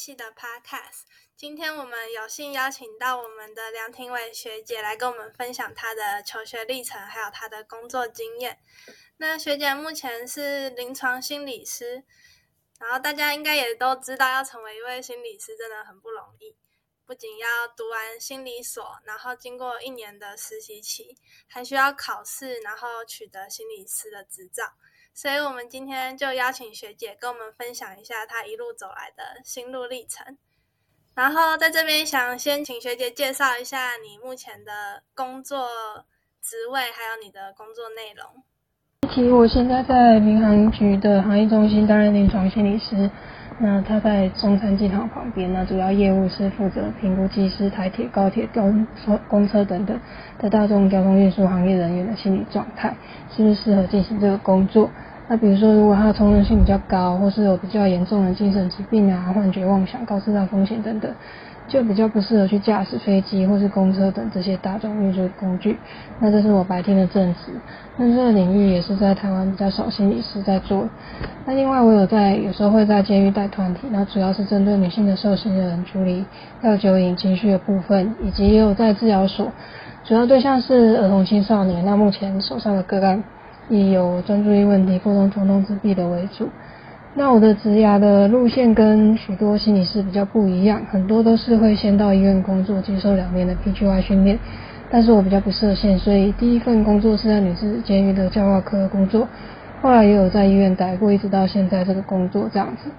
系的 Podcast。今天我们有幸邀请到我们的梁廷伟学姐来跟我们分享她的求学历程，还有她的工作经验。那学姐目前是临床心理师，然后大家应该也都知道，要成为一位心理师真的很不容易，不仅要读完心理所，然后经过一年的实习期，还需要考试，然后取得心理师的执照。所以，我们今天就邀请学姐跟我们分享一下她一路走来的心路历程。然后，在这边想先请学姐介绍一下你目前的工作职位，还有你的工作内容。其实我现在在民航局的行业中心担任临床心理师。那他在中山机场旁边，那主要业务是负责评估机师、台铁、高铁、公车、公车等等的大众交通运输行业人员的心理状态，是不是适合进行这个工作？那比如说，如果他的冲动性比较高，或是有比较严重的精神疾病啊、幻觉、妄想、高智障风险等等。就比较不适合去驾驶飞机或是公车等这些大众运输工具。那这是我白天的正职。那这个领域也是在台湾比较少心理师在做。那另外我有在有时候会在监狱带团体，那主要是针对女性的受刑人处理药酒瘾情绪的部分，以及也有在治疗所，主要对象是儿童青少年。那目前手上的个案以有专注力问题、沟通冲动自闭的为主。那我的职涯的路线跟许多心理师比较不一样，很多都是会先到医院工作，接受两年的 PGY 训练。但是我比较不设限，所以第一份工作是在女子监狱的教化科工作，后来也有在医院待过，一直到现在这个工作这样子。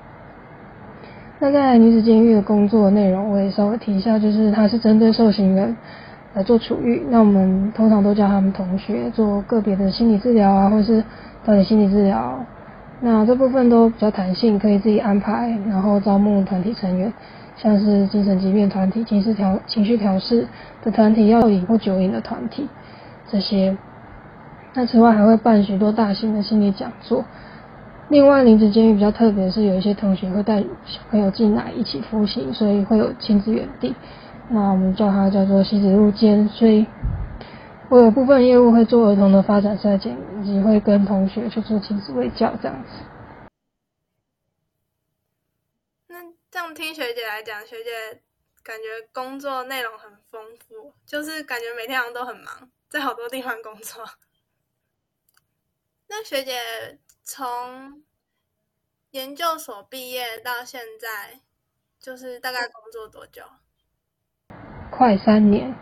那在女子监狱的工作内容，我也稍微提一下，就是它是针对受刑人来做处遇，那我们通常都叫他们同学做个别的心理治疗啊，或是到底心理治疗。那这部分都比较弹性，可以自己安排，然后招募团体成员，像是精神疾病团体、情绪调情绪调试的团体、药瘾或酒瘾的团体这些。那此外还会办许多大型的心理讲座。另外，林子监狱比较特别是，有一些同学会带小朋友进来一起服刑，所以会有亲子园地。那我们叫它叫做西子入监，所以。我有部分业务会做儿童的发展筛检，以及会跟同学去做亲子卫教这样子。那这样听学姐来讲，学姐感觉工作内容很丰富，就是感觉每天好像都很忙，在好多地方工作。那学姐从研究所毕业到现在，就是大概工作多久？快三年。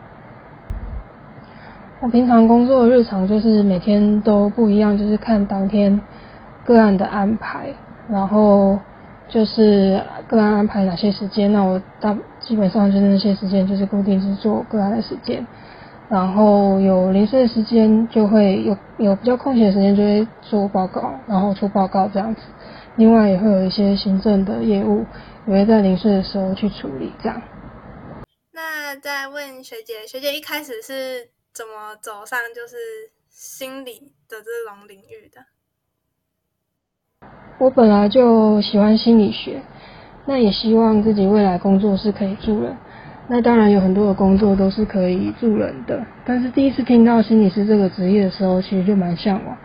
我平常工作的日常就是每天都不一样，就是看当天个案的安排，然后就是个案安排哪些时间，那我大基本上就是那些时间就是固定是做个案的时间，然后有零碎的时间就会有有比较空闲的时间就会做报告，然后出报告这样子，另外也会有一些行政的业务也会在零碎的时候去处理这样。再问学姐，学姐一开始是。怎么走上就是心理的这种领域的？我本来就喜欢心理学，那也希望自己未来工作是可以助人。那当然有很多的工作都是可以助人的，但是第一次听到心理师这个职业的时候，其实就蛮向往，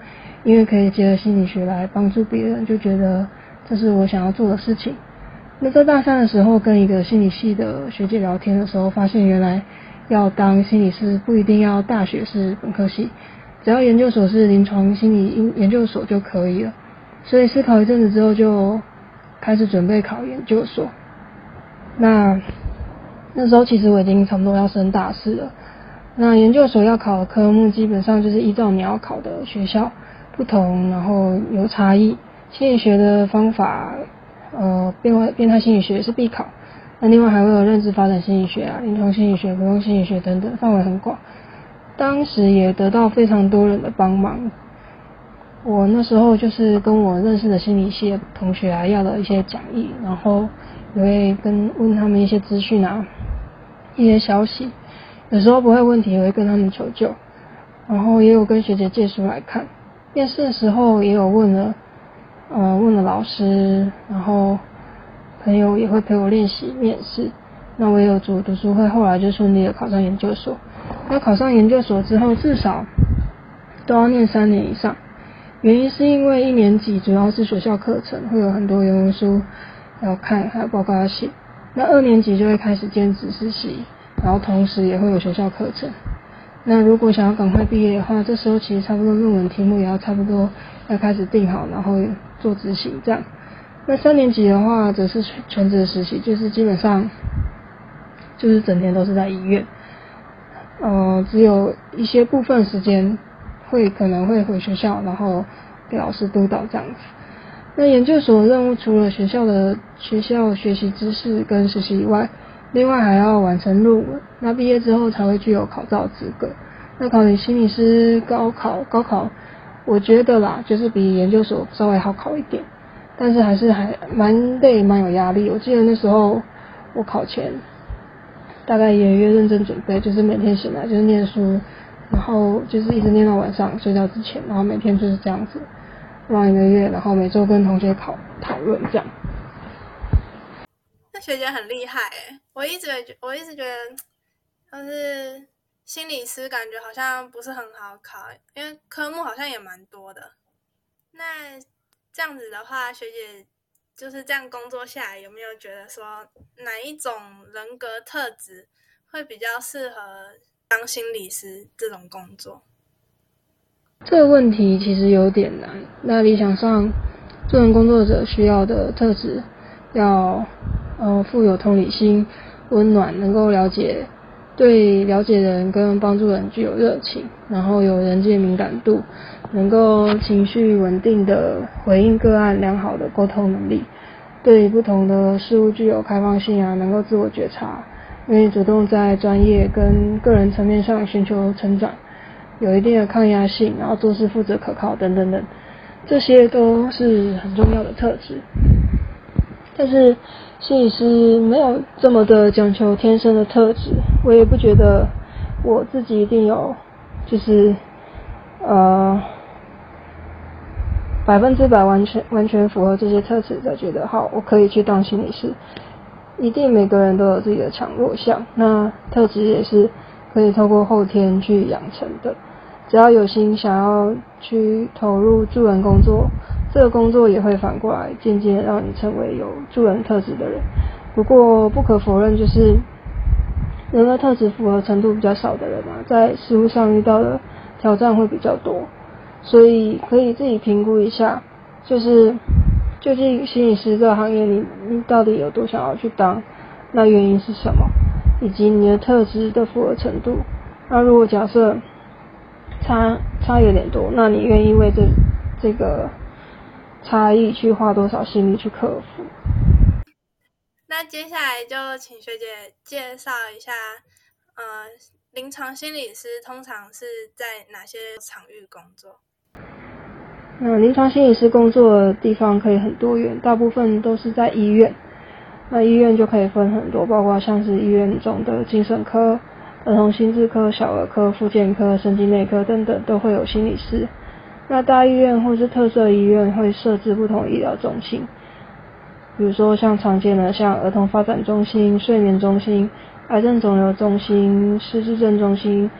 因为可以结合心理学来帮助别人，就觉得这是我想要做的事情。那在大三的时候，跟一个心理系的学姐聊天的时候，发现原来。要当心理师不一定要大学是本科系，只要研究所是临床心理研研究所就可以了。所以思考一阵子之后，就开始准备考研究所。那那时候其实我已经差不多要升大四了。那研究所要考的科目基本上就是依照你要考的学校不同，然后有差异。心理学的方法，呃，变化变态心理学是必考。那另外还会有认知发展心理学啊、临床心理学、活动心理学等等，范围很广。当时也得到非常多人的帮忙。我那时候就是跟我认识的心理系的同学啊要了一些讲义，然后也会跟问他们一些资讯啊、一些消息。有时候不会问题，也会跟他们求救。然后也有跟学姐借书来看。面试的时候也有问了，呃，问了老师，然后。朋友也会陪我练习面试，那我也有组读书会，后来就顺利的考上研究所。那考上研究所之后，至少都要念三年以上，原因是因为一年级主要是学校课程，会有很多原文书要看，还有报告要写。那二年级就会开始兼职实习，然后同时也会有学校课程。那如果想要赶快毕业的话，这时候其实差不多论文题目也要差不多要开始定好，然后做执行这样。那三年级的话则是全职实习，就是基本上就是整天都是在医院，呃，只有一些部分时间会可能会回学校，然后给老师督导这样子。那研究所任务除了学校的学校学习知识跟实习以外，另外还要完成论文。那毕业之后才会具有考照资格。那考你心理师高考，高考我觉得啦，就是比研究所稍微好考一点，但是还是还蛮累，蛮有压力。我记得那时候我考前大概一个月认真准备，就是每天醒来就是念书，然后就是一直念到晚上睡觉之前，然后每天就是这样子。望一个月，然后每周跟同学讨讨论这样。那学姐很厉害哎，我一直觉我一直觉得，就是心理师感觉好像不是很好考，因为科目好像也蛮多的。那这样子的话，学姐就是这样工作下来，有没有觉得说哪一种人格特质会比较适合当心理师这种工作？这个问题其实有点难。那理想上，助人工作者需要的特质，要呃富有同理心、温暖，能够了解对了解人跟帮助人具有热情，然后有人际敏感度，能够情绪稳定的回应个案，良好的沟通能力，对不同的事物具有开放性啊，能够自我觉察，愿意主动在专业跟个人层面上寻求成长。有一定的抗压性，然后做事负责可靠等等等，这些都是很重要的特质。但是心理师没有这么的讲求天生的特质，我也不觉得我自己一定有，就是呃百分之百完全完全符合这些特质才觉得好，我可以去当心理师。一定每个人都有自己的强弱项，那特质也是。可以透过后天去养成的，只要有心想要去投入助人工作，这个工作也会反过来渐渐让你成为有助人特质的人。不过不可否认，就是人格特质符合程度比较少的人啊，在事务上遇到的挑战会比较多，所以可以自己评估一下，就是究竟心理师这个行业里，你到底有多想要去当，那原因是什么？以及你的特质的符合程度，那如果假设差差有点多，那你愿意为这这个差异去花多少心力去克服？那接下来就请学姐介绍一下，呃，临床心理师通常是在哪些场域工作？那临床心理师工作的地方可以很多元，大部分都是在医院。那医院就可以分很多，包括像是医院中的精神科、儿童心智科、小儿科、复健科、神经内科等等，都会有心理师。那大医院或是特色医院会设置不同医疗中心，比如说像常见的像儿童发展中心、睡眠中心、癌症肿瘤中心、失智症中心、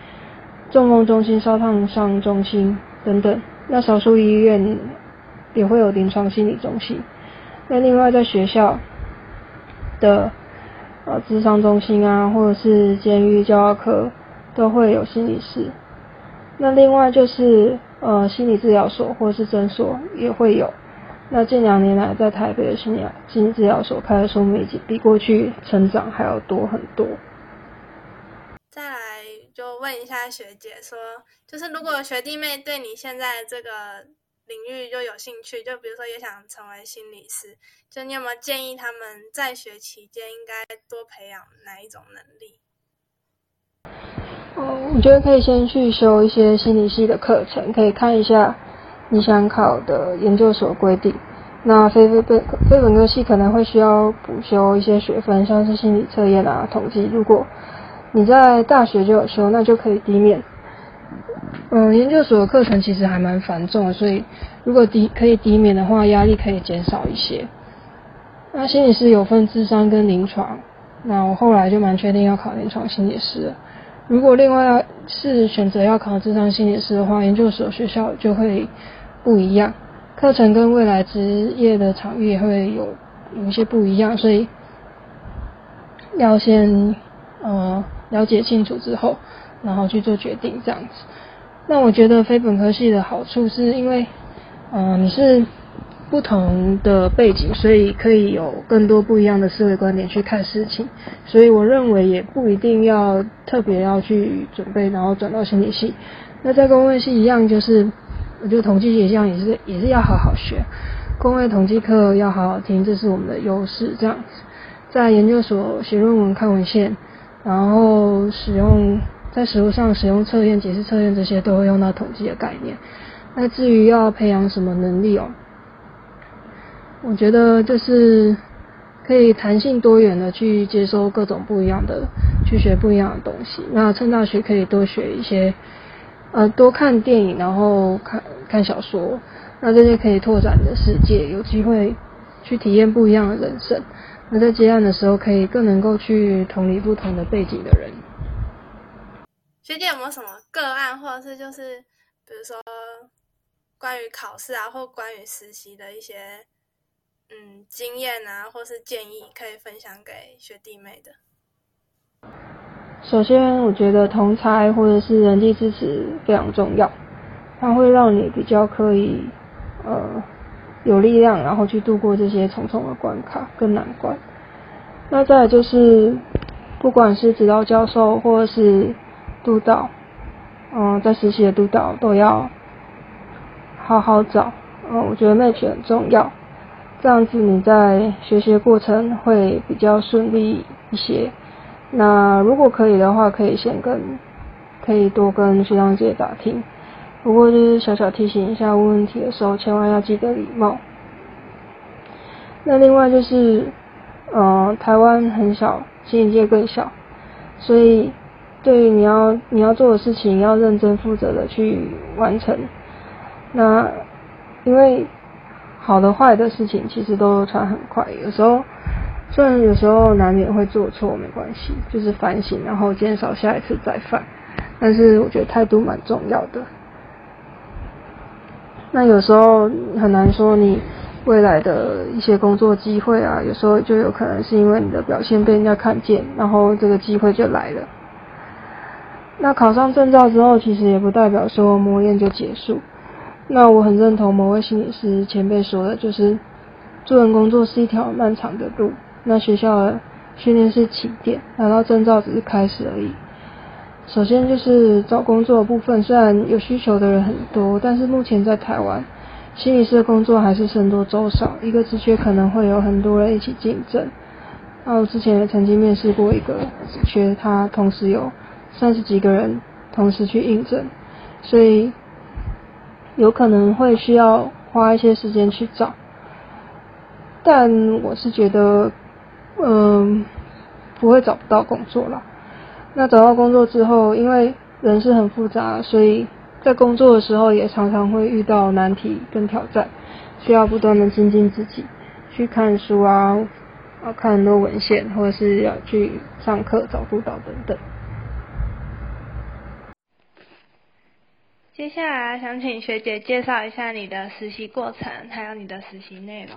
中风中心、烧烫伤中心等等。那少数医院也会有临床心理中心。那另外在学校。的呃，智商中心啊，或者是监狱教育科都会有心理师。那另外就是呃，心理治疗所或者是诊所也会有。那近两年来，在台北的心理心理治疗所开的数目已经比过去成长还要多很多。再来就问一下学姐说，就是如果学弟妹对你现在这个。领域就有兴趣，就比如说也想成为心理师，就你有没有建议他们在学期间应该多培养哪一种能力？哦，我觉得可以先去修一些心理系的课程，可以看一下你想考的研究所规定。那非非非非本科系可能会需要补修一些学分，像是心理测验啊、统计。如果你在大学就有修，那就可以抵免。嗯，研究所的课程其实还蛮繁重的，所以如果抵可以抵免的话，压力可以减少一些。那心理师有分智商跟临床，那我后来就蛮确定要考临床心理师。如果另外是选择要考智商心理师的话，研究所学校就会不一样，课程跟未来职业的场域会有有一些不一样，所以要先呃了解清楚之后，然后去做决定这样子。那我觉得非本科系的好处是因为，嗯，你是不同的背景，所以可以有更多不一样的思维观点去看事情。所以我认为也不一定要特别要去准备，然后转到心理系。那在公卫系一样，就是我觉得统计学一样也是也是要好好学，公卫统计课要好好听，这是我们的优势。这样子，在研究所写论文、看文献，然后使用。在实物上使用测验、解释测验这些都会用到统计的概念。那至于要培养什么能力哦，我觉得就是可以弹性多元的去接收各种不一样的，去学不一样的东西。那趁大学可以多学一些，呃，多看电影，然后看看小说。那这些可以拓展的世界，有机会去体验不一样的人生。那在接案的时候，可以更能够去同理不同的背景的人。学姐有没有什么个案，或者是就是比如说关于考试啊，或关于实习的一些嗯经验啊，或是建议，可以分享给学弟妹的？首先，我觉得同才或者是人际支持非常重要，它会让你比较可以呃有力量，然后去度过这些重重的关卡跟难关。那再就是，不管是指导教授或者是督导，嗯，在实习的督导都要好好找，嗯，我觉得 match 很重要，这样子你在学习的过程会比较顺利一些。那如果可以的话，可以先跟，可以多跟学长姐打听。不过就是小小提醒一下，问问题的时候千万要记得礼貌。那另外就是，嗯，台湾很小，新理界更小，所以。对于你要你要做的事情，要认真负责的去完成。那因为好的坏的事情其实都传很快，有时候虽然有时候难免会做错，没关系，就是反省，然后减少下一次再犯。但是我觉得态度蛮重要的。那有时候很难说你未来的一些工作机会啊，有时候就有可能是因为你的表现被人家看见，然后这个机会就来了。那考上证照之后，其实也不代表说磨练就结束。那我很认同某位心理师前辈说的，就是助人工作是一条漫长的路。那学校的训练是起点，拿到证照只是开始而已。首先就是找工作的部分，虽然有需求的人很多，但是目前在台湾，心理师的工作还是僧多粥少，一个职缺可能会有很多人一起竞争。那我之前也曾经面试过一个职缺，他同时有。三十几个人同时去应征，所以有可能会需要花一些时间去找。但我是觉得，嗯，不会找不到工作了。那找到工作之后，因为人是很复杂，所以在工作的时候也常常会遇到难题跟挑战，需要不断的精进自己，去看书啊，啊看很多文献，或者是要去上课找辅导等等。接下来想请学姐介绍一下你的实习过程，还有你的实习内容。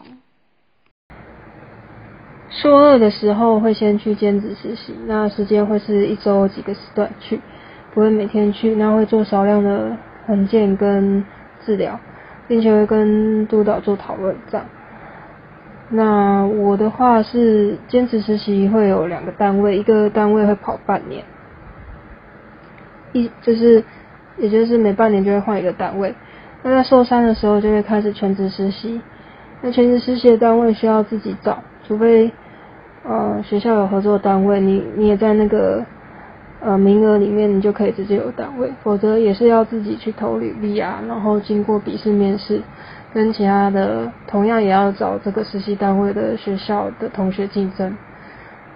硕二的时候会先去兼职实习，那时间会是一周几个时段去，不会每天去，那会做少量的横件跟治疗，并且会跟督导做讨论这样。那我的话是兼职实习会有两个单位，一个单位会跑半年，一就是。也就是每半年就会换一个单位，那在受伤的时候就会开始全职实习。那全职实习的单位需要自己找，除非呃学校有合作单位，你你也在那个呃名额里面，你就可以直接有单位，否则也是要自己去投履历啊，然后经过笔试面试，跟其他的同样也要找这个实习单位的学校的同学竞争。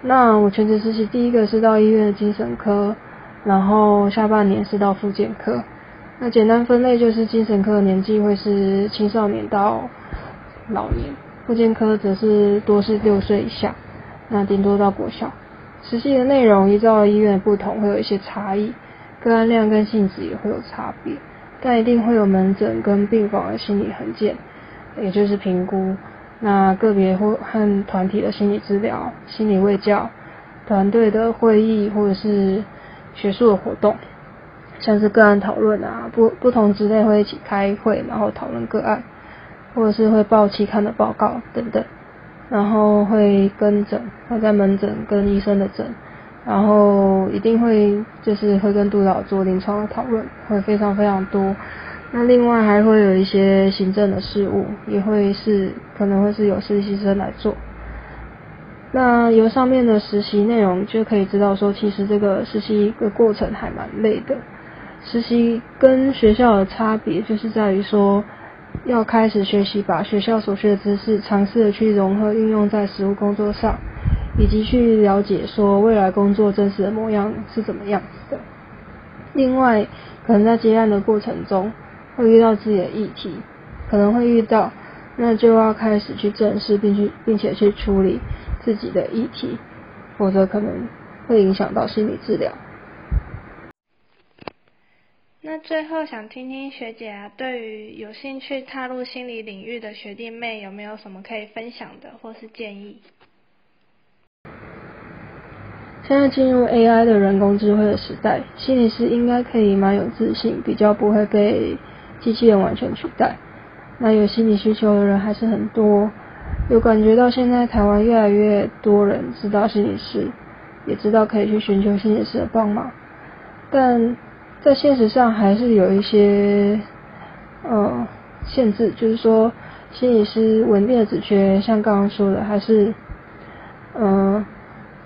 那我全职实习第一个是到医院的精神科。然后下半年是到复健科，那简单分类就是精神科年纪会是青少年到老年，复健科则是多是六岁以下，那顶多到国小。实习的内容依照医院的不同会有一些差异，个案量跟性质也会有差别，但一定会有门诊跟病房的心理横件，也就是评估。那个别或和团体的心理治疗、心理卫教、团队的会议或者是学术的活动，像是个案讨论啊，不不同之类会一起开会，然后讨论个案，或者是会报期刊的报告等等，然后会跟诊，会在门诊跟医生的诊。然后一定会就是会跟督导做临床的讨论，会非常非常多。那另外还会有一些行政的事务，也会是可能会是有实习生来做。那由上面的实习内容就可以知道说，其实这个实习的过程还蛮累的。实习跟学校的差别就是在于说，要开始学习把学校所学的知识，尝试的去融合运用在实务工作上。以及去了解说未来工作真实的模样是怎么样子的。另外，可能在接案的过程中会遇到自己的议题，可能会遇到，那就要开始去正视并去并且去处理自己的议题，否则可能会影响到心理治疗。那最后想听听学姐啊，对于有兴趣踏入心理领域的学弟妹，有没有什么可以分享的或是建议？现在进入 AI 的人工智慧的时代，心理师应该可以蛮有自信，比较不会被机器人完全取代。那有心理需求的人还是很多，有感觉到现在台湾越来越多人知道心理师，也知道可以去寻求心理师的帮忙。但在现实上还是有一些呃限制，就是说心理师稳定的职缺，像刚刚说的，还是嗯。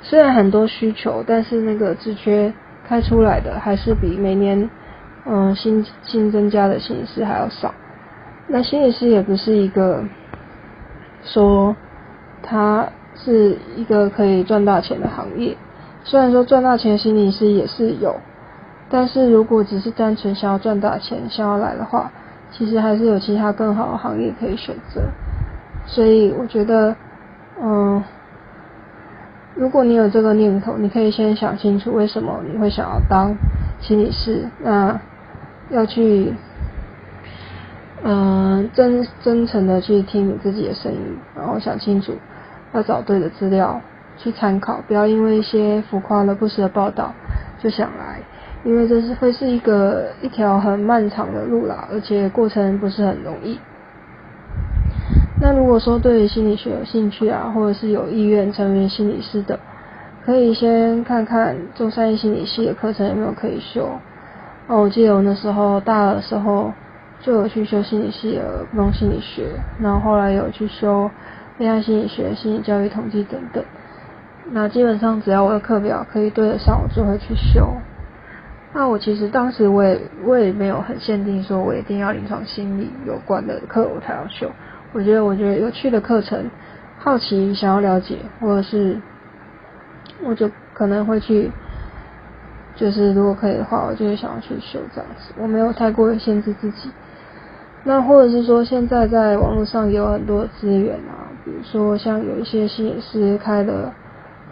虽然很多需求，但是那个职缺开出来的还是比每年嗯新新增加的心理师还要少。那心理师也不是一个说它是一个可以赚大钱的行业。虽然说赚大钱的心理师也是有，但是如果只是单纯想要赚大钱想要来的话，其实还是有其他更好的行业可以选择。所以我觉得嗯。如果你有这个念头，你可以先想清楚为什么你会想要当心理师。那要去，嗯，真真诚的去听你自己的声音，然后想清楚，要找对的资料去参考，不要因为一些浮夸的不实的报道就想来，因为这是会是一个一条很漫长的路啦，而且过程不是很容易。那如果说对心理学有兴趣啊，或者是有意愿成为心理师的，可以先看看中山医心理系的课程有没有可以修。哦，我记得我那时候大二的时候就有去修心理系的不同心理学，然后后来有去修恋爱心理学、心理教育统计等等。那基本上只要我的课表可以对得上，我就会去修。那我其实当时我也我也没有很限定说我一定要临床心理有关的课我才要修。我觉得，我觉得有趣的课程，好奇想要了解，或者是，我就可能会去，就是如果可以的话，我就会想要去修这样子。我没有太过于限制自己。那或者是说，现在在网络上有很多资源啊，比如说像有一些心理师开的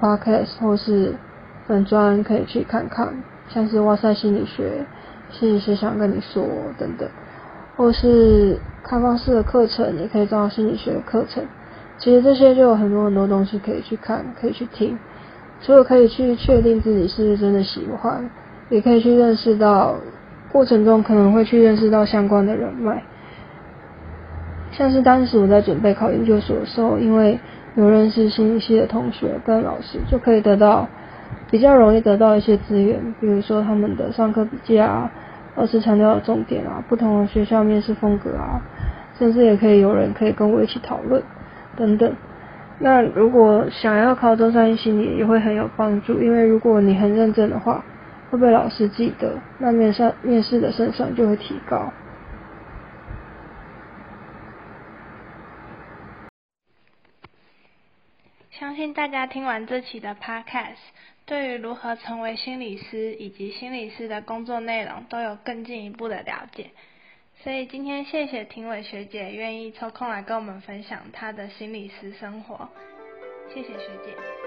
podcast 或是粉专，可以去看看，像是哇塞心理学、心理师想跟你说等等。或是开放式的课程，也可以找心理学的课程。其实这些就有很多很多东西可以去看，可以去听。除了可以去确定自己是不是真的喜欢，也可以去认识到过程中可能会去认识到相关的人脉。像是当时我在准备考研究所的时候，因为有认识心理系的同学跟老师，就可以得到比较容易得到一些资源，比如说他们的上课笔记啊。老师强调的重点啊，不同的学校面试风格啊，甚至也可以有人可以跟我一起讨论等等。那如果想要考中山一心理，也会很有帮助，因为如果你很认真的话，会被老师记得，那面上面试的胜算就会提高。相信大家听完这期的 Podcast。对于如何成为心理师以及心理师的工作内容都有更进一步的了解，所以今天谢谢庭伟学姐愿意抽空来跟我们分享她的心理师生活，谢谢学姐。